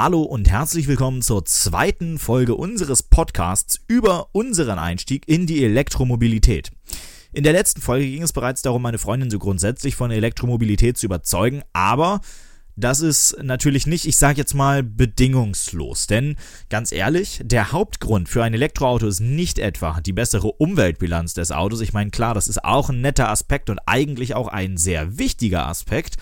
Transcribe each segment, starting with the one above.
Hallo und herzlich willkommen zur zweiten Folge unseres Podcasts über unseren Einstieg in die Elektromobilität. In der letzten Folge ging es bereits darum, meine Freundin so grundsätzlich von Elektromobilität zu überzeugen, aber das ist natürlich nicht, ich sage jetzt mal, bedingungslos. Denn ganz ehrlich, der Hauptgrund für ein Elektroauto ist nicht etwa die bessere Umweltbilanz des Autos. Ich meine, klar, das ist auch ein netter Aspekt und eigentlich auch ein sehr wichtiger Aspekt.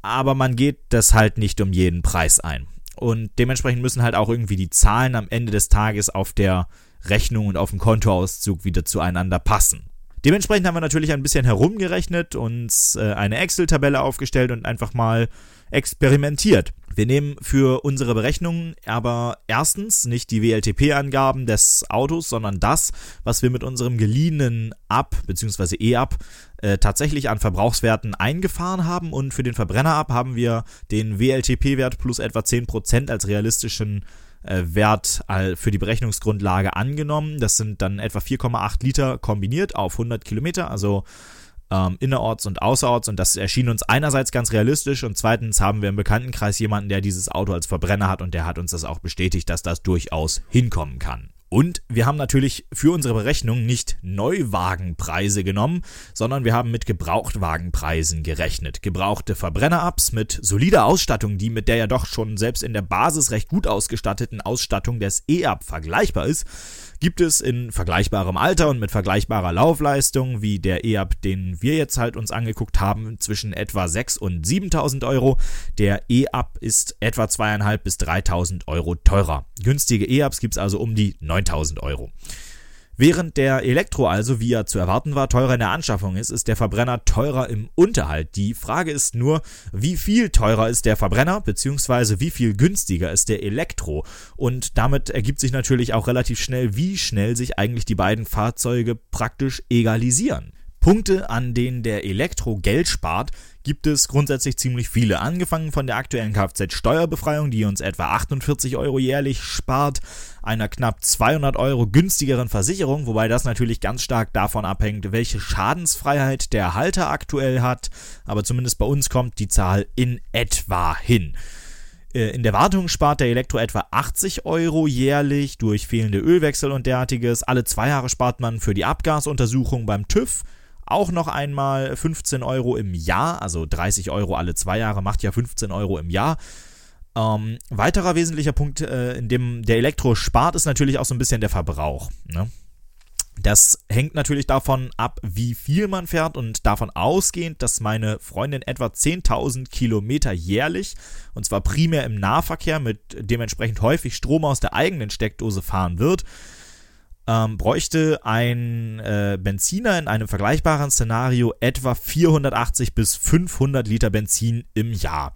Aber man geht das halt nicht um jeden Preis ein. Und dementsprechend müssen halt auch irgendwie die Zahlen am Ende des Tages auf der Rechnung und auf dem Kontoauszug wieder zueinander passen. Dementsprechend haben wir natürlich ein bisschen herumgerechnet, uns äh, eine Excel-Tabelle aufgestellt und einfach mal experimentiert. Wir nehmen für unsere Berechnungen aber erstens nicht die WLTP-Angaben des Autos, sondern das, was wir mit unserem geliehenen Ab bzw. E-Ab äh, tatsächlich an Verbrauchswerten eingefahren haben. Und für den Verbrenner ab haben wir den WLTP-Wert plus etwa 10% als realistischen äh, Wert äh, für die Berechnungsgrundlage angenommen. Das sind dann etwa 4,8 Liter kombiniert auf 100 Kilometer, also ähm, innerorts und außerorts und das erschien uns einerseits ganz realistisch und zweitens haben wir im Bekanntenkreis jemanden, der dieses Auto als Verbrenner hat und der hat uns das auch bestätigt, dass das durchaus hinkommen kann. Und wir haben natürlich für unsere Berechnung nicht Neuwagenpreise genommen, sondern wir haben mit Gebrauchtwagenpreisen gerechnet. Gebrauchte Verbrenner-Ups mit solider Ausstattung, die mit der ja doch schon selbst in der Basis recht gut ausgestatteten Ausstattung des E-Up vergleichbar ist, gibt es in vergleichbarem Alter und mit vergleichbarer Laufleistung wie der E-Up, den wir jetzt halt uns angeguckt haben, zwischen etwa 6 und 7.000 Euro. Der E-Up ist etwa 2.500 bis 3.000 Euro teurer. Günstige E-Ups gibt es also um die 9.000 Euro. Während der Elektro also, wie ja zu erwarten war, teurer in der Anschaffung ist, ist der Verbrenner teurer im Unterhalt. Die Frage ist nur, wie viel teurer ist der Verbrenner, beziehungsweise wie viel günstiger ist der Elektro. Und damit ergibt sich natürlich auch relativ schnell, wie schnell sich eigentlich die beiden Fahrzeuge praktisch egalisieren. Punkte, an denen der Elektro Geld spart, gibt es grundsätzlich ziemlich viele. Angefangen von der aktuellen Kfz-Steuerbefreiung, die uns etwa 48 Euro jährlich spart, einer knapp 200 Euro günstigeren Versicherung, wobei das natürlich ganz stark davon abhängt, welche Schadensfreiheit der Halter aktuell hat, aber zumindest bei uns kommt die Zahl in etwa hin. Äh, in der Wartung spart der Elektro etwa 80 Euro jährlich durch fehlende Ölwechsel und derartiges. Alle zwei Jahre spart man für die Abgasuntersuchung beim TÜV auch noch einmal 15 Euro im Jahr, also 30 Euro alle zwei Jahre macht ja 15 Euro im Jahr. Ähm, weiterer wesentlicher Punkt, äh, in dem der Elektro spart, ist natürlich auch so ein bisschen der Verbrauch. Ne? Das hängt natürlich davon ab, wie viel man fährt und davon ausgehend, dass meine Freundin etwa 10.000 Kilometer jährlich, und zwar primär im Nahverkehr mit dementsprechend häufig Strom aus der eigenen Steckdose fahren wird, ähm, bräuchte ein äh, Benziner in einem vergleichbaren Szenario etwa 480 bis 500 Liter Benzin im Jahr.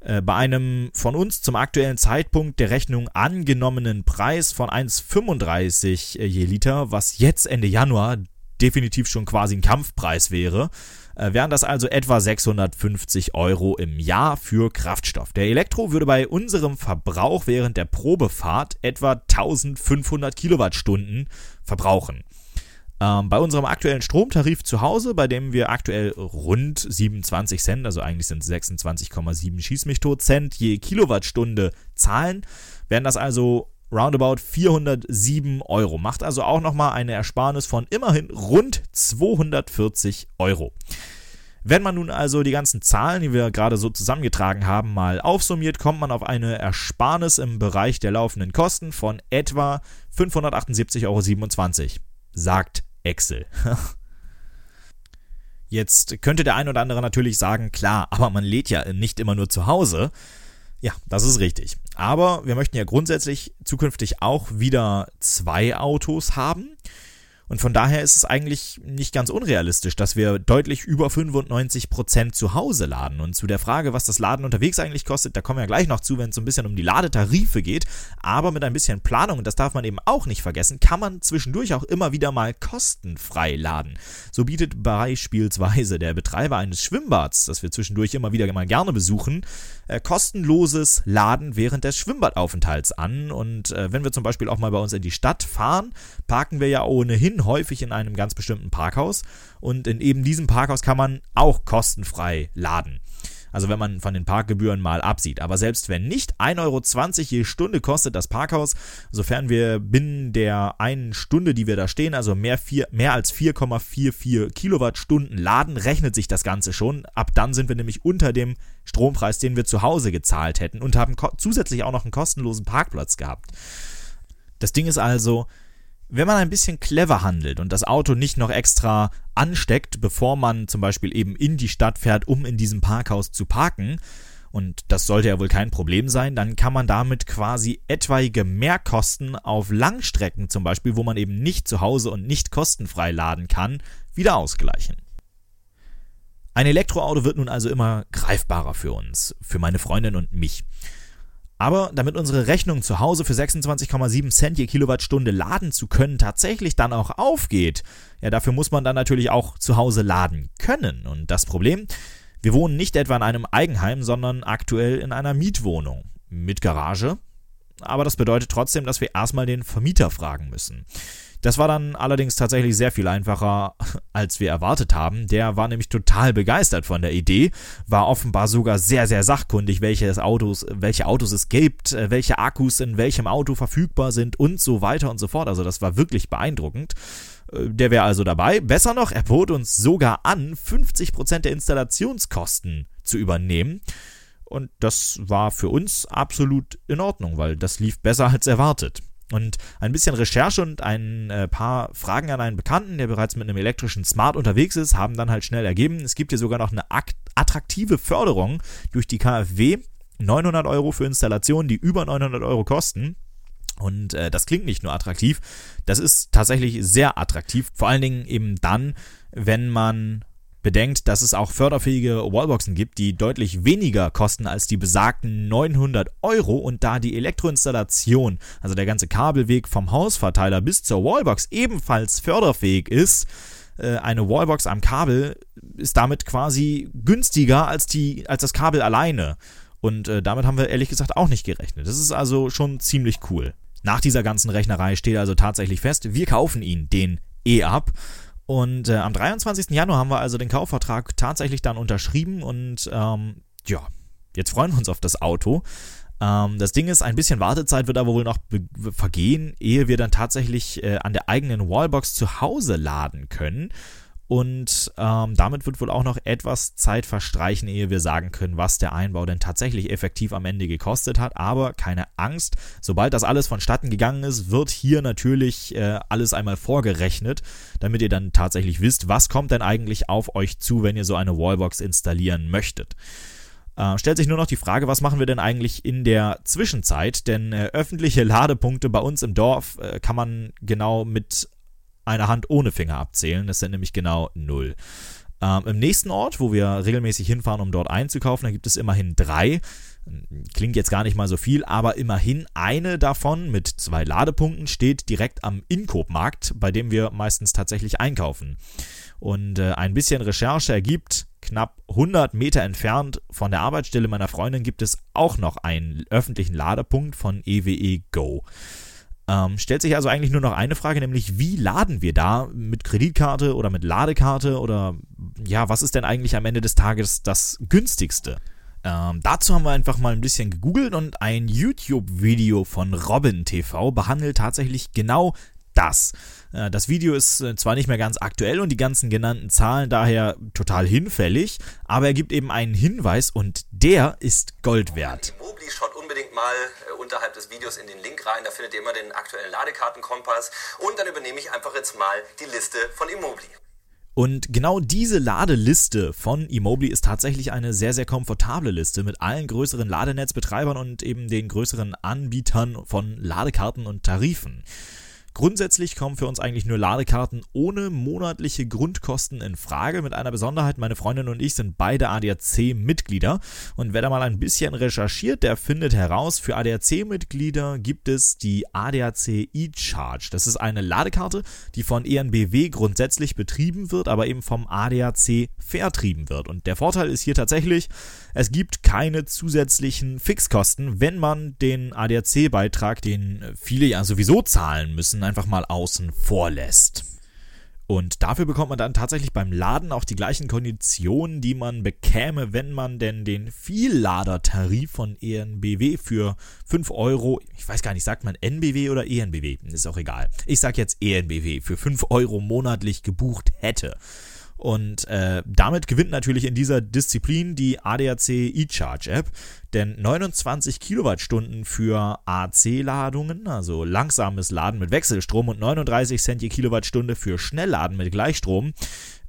Äh, bei einem von uns zum aktuellen Zeitpunkt der Rechnung angenommenen Preis von 1,35 äh, je Liter, was jetzt Ende Januar definitiv schon quasi ein Kampfpreis wäre, äh, wären das also etwa 650 Euro im Jahr für Kraftstoff. Der Elektro würde bei unserem Verbrauch während der Probefahrt etwa 1500 Kilowattstunden verbrauchen. Ähm, bei unserem aktuellen Stromtarif zu Hause, bei dem wir aktuell rund 27 Cent, also eigentlich sind es 26,7 Schieß mich tot Cent je Kilowattstunde zahlen, wären das also roundabout 407 Euro. Macht also auch nochmal eine Ersparnis von immerhin rund 240 Euro. Wenn man nun also die ganzen Zahlen, die wir gerade so zusammengetragen haben, mal aufsummiert, kommt man auf eine Ersparnis im Bereich der laufenden Kosten von etwa 578,27 Euro, sagt Excel. Jetzt könnte der ein oder andere natürlich sagen, klar, aber man lädt ja nicht immer nur zu Hause. Ja, das ist richtig. Aber wir möchten ja grundsätzlich zukünftig auch wieder zwei Autos haben. Und von daher ist es eigentlich nicht ganz unrealistisch, dass wir deutlich über 95 Prozent zu Hause laden. Und zu der Frage, was das Laden unterwegs eigentlich kostet, da kommen wir gleich noch zu, wenn es so ein bisschen um die Ladetarife geht. Aber mit ein bisschen Planung, und das darf man eben auch nicht vergessen, kann man zwischendurch auch immer wieder mal kostenfrei laden. So bietet beispielsweise der Betreiber eines Schwimmbads, das wir zwischendurch immer wieder mal gerne besuchen, äh, kostenloses Laden während des Schwimmbadaufenthalts an. Und äh, wenn wir zum Beispiel auch mal bei uns in die Stadt fahren, parken wir ja ohnehin häufig in einem ganz bestimmten Parkhaus und in eben diesem Parkhaus kann man auch kostenfrei laden. Also wenn man von den Parkgebühren mal absieht. Aber selbst wenn nicht, 1,20 Euro je Stunde kostet das Parkhaus, sofern wir binnen der einen Stunde, die wir da stehen, also mehr, vier, mehr als 4,44 Kilowattstunden laden, rechnet sich das Ganze schon. Ab dann sind wir nämlich unter dem Strompreis, den wir zu Hause gezahlt hätten und haben zusätzlich auch noch einen kostenlosen Parkplatz gehabt. Das Ding ist also, wenn man ein bisschen clever handelt und das Auto nicht noch extra ansteckt, bevor man zum Beispiel eben in die Stadt fährt, um in diesem Parkhaus zu parken, und das sollte ja wohl kein Problem sein, dann kann man damit quasi etwaige Mehrkosten auf Langstrecken zum Beispiel, wo man eben nicht zu Hause und nicht kostenfrei laden kann, wieder ausgleichen. Ein Elektroauto wird nun also immer greifbarer für uns, für meine Freundin und mich. Aber damit unsere Rechnung zu Hause für 26,7 Cent je Kilowattstunde laden zu können tatsächlich dann auch aufgeht, ja, dafür muss man dann natürlich auch zu Hause laden können. Und das Problem, wir wohnen nicht etwa in einem Eigenheim, sondern aktuell in einer Mietwohnung mit Garage. Aber das bedeutet trotzdem, dass wir erstmal den Vermieter fragen müssen. Das war dann allerdings tatsächlich sehr viel einfacher, als wir erwartet haben. Der war nämlich total begeistert von der Idee, war offenbar sogar sehr, sehr sachkundig, welche Autos, welche Autos es gibt, äh, welche Akkus in welchem Auto verfügbar sind und so weiter und so fort. Also das war wirklich beeindruckend. Äh, der wäre also dabei. Besser noch, er bot uns sogar an, 50% der Installationskosten zu übernehmen. Und das war für uns absolut in Ordnung, weil das lief besser als erwartet. Und ein bisschen Recherche und ein äh, paar Fragen an einen Bekannten, der bereits mit einem elektrischen Smart unterwegs ist, haben dann halt schnell ergeben, es gibt hier sogar noch eine attraktive Förderung durch die KfW. 900 Euro für Installationen, die über 900 Euro kosten. Und äh, das klingt nicht nur attraktiv, das ist tatsächlich sehr attraktiv. Vor allen Dingen eben dann, wenn man bedenkt, dass es auch förderfähige Wallboxen gibt, die deutlich weniger kosten als die besagten 900 Euro und da die Elektroinstallation, also der ganze Kabelweg vom Hausverteiler bis zur Wallbox ebenfalls förderfähig ist, äh, eine Wallbox am Kabel ist damit quasi günstiger als die als das Kabel alleine und äh, damit haben wir ehrlich gesagt auch nicht gerechnet. Das ist also schon ziemlich cool. Nach dieser ganzen Rechnerei steht also tatsächlich fest, wir kaufen ihn, den E-Up. Und äh, am 23. Januar haben wir also den Kaufvertrag tatsächlich dann unterschrieben und ähm, ja, jetzt freuen wir uns auf das Auto. Ähm, das Ding ist, ein bisschen Wartezeit wird aber wohl noch vergehen, ehe wir dann tatsächlich äh, an der eigenen Wallbox zu Hause laden können. Und ähm, damit wird wohl auch noch etwas Zeit verstreichen, ehe wir sagen können, was der Einbau denn tatsächlich effektiv am Ende gekostet hat. Aber keine Angst, sobald das alles vonstatten gegangen ist, wird hier natürlich äh, alles einmal vorgerechnet, damit ihr dann tatsächlich wisst, was kommt denn eigentlich auf euch zu, wenn ihr so eine Wallbox installieren möchtet. Äh, stellt sich nur noch die Frage, was machen wir denn eigentlich in der Zwischenzeit? Denn äh, öffentliche Ladepunkte bei uns im Dorf äh, kann man genau mit eine Hand ohne Finger abzählen. Das sind nämlich genau null. Ähm, Im nächsten Ort, wo wir regelmäßig hinfahren, um dort einzukaufen, da gibt es immerhin drei. Klingt jetzt gar nicht mal so viel, aber immerhin eine davon mit zwei Ladepunkten steht direkt am Inkopmarkt, bei dem wir meistens tatsächlich einkaufen. Und äh, ein bisschen Recherche ergibt, knapp 100 Meter entfernt von der Arbeitsstelle meiner Freundin gibt es auch noch einen öffentlichen Ladepunkt von EWE e Go. Ähm, stellt sich also eigentlich nur noch eine Frage, nämlich wie laden wir da mit Kreditkarte oder mit Ladekarte oder ja, was ist denn eigentlich am Ende des Tages das günstigste? Ähm, dazu haben wir einfach mal ein bisschen gegoogelt und ein YouTube-Video von Robin TV behandelt tatsächlich genau das. Äh, das Video ist äh, zwar nicht mehr ganz aktuell und die ganzen genannten Zahlen daher total hinfällig, aber er gibt eben einen Hinweis und der ist Gold wert. Mobli, schaut unbedingt mal äh, unterhalb des Videos in den Link rein, da findet ihr immer den aktuellen Ladekartenkompass und dann übernehme ich einfach jetzt mal die Liste von Immobli. Und genau diese Ladeliste von Immobli ist tatsächlich eine sehr, sehr komfortable Liste mit allen größeren Ladenetzbetreibern und eben den größeren Anbietern von Ladekarten und Tarifen. Grundsätzlich kommen für uns eigentlich nur Ladekarten ohne monatliche Grundkosten in Frage. Mit einer Besonderheit, meine Freundin und ich sind beide ADAC-Mitglieder. Und wer da mal ein bisschen recherchiert, der findet heraus, für ADAC-Mitglieder gibt es die ADAC eCharge. Das ist eine Ladekarte, die von ENBW grundsätzlich betrieben wird, aber eben vom ADAC vertrieben wird. Und der Vorteil ist hier tatsächlich, es gibt keine zusätzlichen Fixkosten, wenn man den ADAC-Beitrag, den viele ja sowieso zahlen müssen, einfach mal außen vor lässt. Und dafür bekommt man dann tatsächlich beim Laden auch die gleichen Konditionen, die man bekäme, wenn man denn den Vielladertarif von ENBW für 5 Euro, ich weiß gar nicht, sagt man NBW oder ENBW, ist auch egal. Ich sag jetzt ENBW, für 5 Euro monatlich gebucht hätte. Und äh, damit gewinnt natürlich in dieser Disziplin die ADAC eCharge App, denn 29 Kilowattstunden für AC-Ladungen, also langsames Laden mit Wechselstrom und 39 Cent je Kilowattstunde für Schnellladen mit Gleichstrom,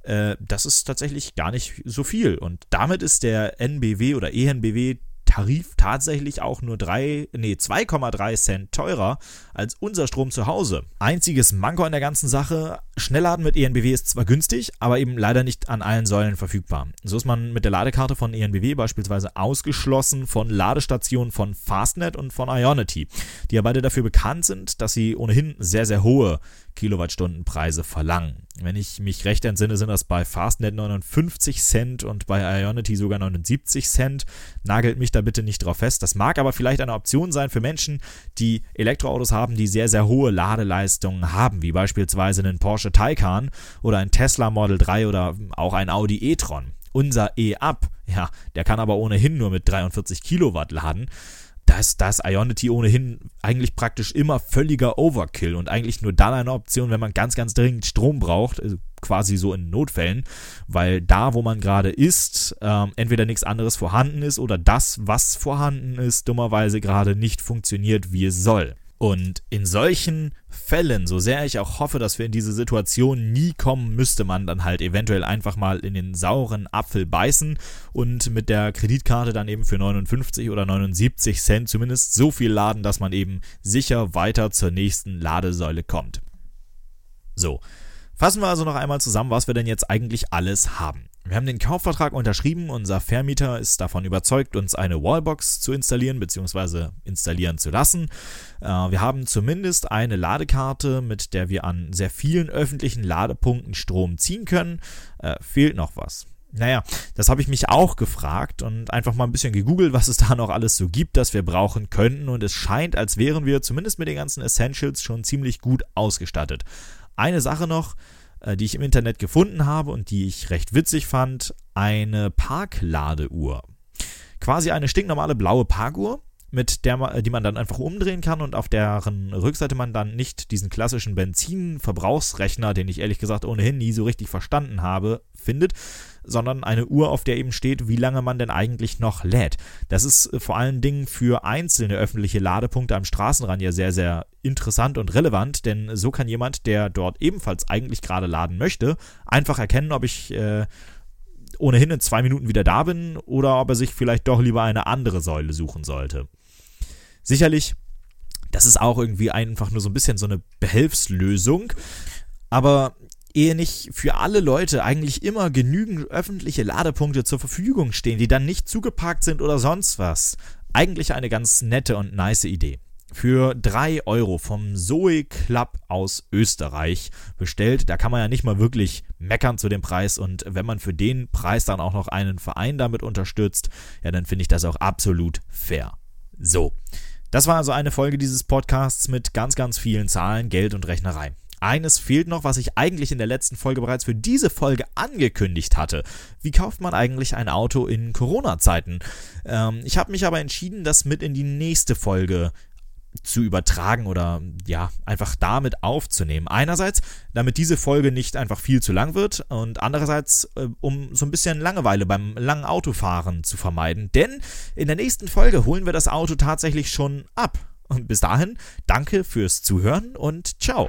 äh, das ist tatsächlich gar nicht so viel. Und damit ist der NBW oder ENBW Tarif tatsächlich auch nur 3, nee, 2,3 Cent teurer als unser Strom zu Hause. Einziges Manko an der ganzen Sache, Schnellladen mit ENBW ist zwar günstig, aber eben leider nicht an allen Säulen verfügbar. So ist man mit der Ladekarte von ENBW beispielsweise ausgeschlossen von Ladestationen von Fastnet und von Ionity, die ja beide dafür bekannt sind, dass sie ohnehin sehr, sehr hohe Kilowattstundenpreise verlangen. Wenn ich mich recht entsinne, sind das bei Fastnet 59 Cent und bei Ionity sogar 79 Cent. Nagelt mich da bitte nicht drauf fest. Das mag aber vielleicht eine Option sein für Menschen, die Elektroautos haben, die sehr, sehr hohe Ladeleistungen haben, wie beispielsweise einen Porsche Taycan oder ein Tesla Model 3 oder auch ein Audi e-tron. Unser E-Up, ja, der kann aber ohnehin nur mit 43 Kilowatt laden da ist, da ist Ionity ohnehin eigentlich praktisch immer völliger Overkill und eigentlich nur dann eine Option, wenn man ganz, ganz dringend Strom braucht, also quasi so in Notfällen, weil da, wo man gerade ist, ähm, entweder nichts anderes vorhanden ist oder das, was vorhanden ist, dummerweise gerade nicht funktioniert, wie es soll. Und in solchen Fällen, so sehr ich auch hoffe, dass wir in diese Situation nie kommen, müsste man dann halt eventuell einfach mal in den sauren Apfel beißen und mit der Kreditkarte dann eben für 59 oder 79 Cent zumindest so viel laden, dass man eben sicher weiter zur nächsten Ladesäule kommt. So, fassen wir also noch einmal zusammen, was wir denn jetzt eigentlich alles haben. Wir haben den Kaufvertrag unterschrieben. Unser Vermieter ist davon überzeugt, uns eine Wallbox zu installieren bzw. installieren zu lassen. Äh, wir haben zumindest eine Ladekarte, mit der wir an sehr vielen öffentlichen Ladepunkten Strom ziehen können. Äh, fehlt noch was. Naja, das habe ich mich auch gefragt und einfach mal ein bisschen gegoogelt, was es da noch alles so gibt, das wir brauchen könnten. Und es scheint, als wären wir zumindest mit den ganzen Essentials schon ziemlich gut ausgestattet. Eine Sache noch, äh, die ich im Internet gefunden habe und die ich recht witzig fand, eine Parkladeuhr. Quasi eine stinknormale blaue Parkuhr, mit der die man dann einfach umdrehen kann und auf deren Rückseite man dann nicht diesen klassischen Benzinverbrauchsrechner, den ich ehrlich gesagt ohnehin nie so richtig verstanden habe, findet, sondern eine Uhr, auf der eben steht, wie lange man denn eigentlich noch lädt. Das ist äh, vor allen Dingen für einzelne öffentliche Ladepunkte am Straßenrand ja sehr, sehr interessant und relevant, denn so kann jemand, der dort ebenfalls eigentlich gerade laden möchte, einfach erkennen, ob ich äh, ohnehin in zwei Minuten wieder da bin oder ob er sich vielleicht doch lieber eine andere Säule suchen sollte. Sicherlich, das ist auch irgendwie einfach nur so ein bisschen so eine Behelfslösung. Aber ehe nicht für alle Leute eigentlich immer genügend öffentliche Ladepunkte zur Verfügung stehen, die dann nicht zugeparkt sind oder sonst was. Eigentlich eine ganz nette und nice Idee. Für 3 Euro vom Zoe Club aus Österreich bestellt. Da kann man ja nicht mal wirklich meckern zu dem Preis. Und wenn man für den Preis dann auch noch einen Verein damit unterstützt, ja, dann finde ich das auch absolut fair. So. Das war also eine Folge dieses Podcasts mit ganz, ganz vielen Zahlen, Geld und Rechnerei. Eines fehlt noch, was ich eigentlich in der letzten Folge bereits für diese Folge angekündigt hatte. Wie kauft man eigentlich ein Auto in Corona-Zeiten? Ähm, ich habe mich aber entschieden, das mit in die nächste Folge zu übertragen oder ja, einfach damit aufzunehmen. Einerseits, damit diese Folge nicht einfach viel zu lang wird und andererseits, äh, um so ein bisschen Langeweile beim langen Autofahren zu vermeiden. Denn in der nächsten Folge holen wir das Auto tatsächlich schon ab. Und bis dahin, danke fürs Zuhören und ciao.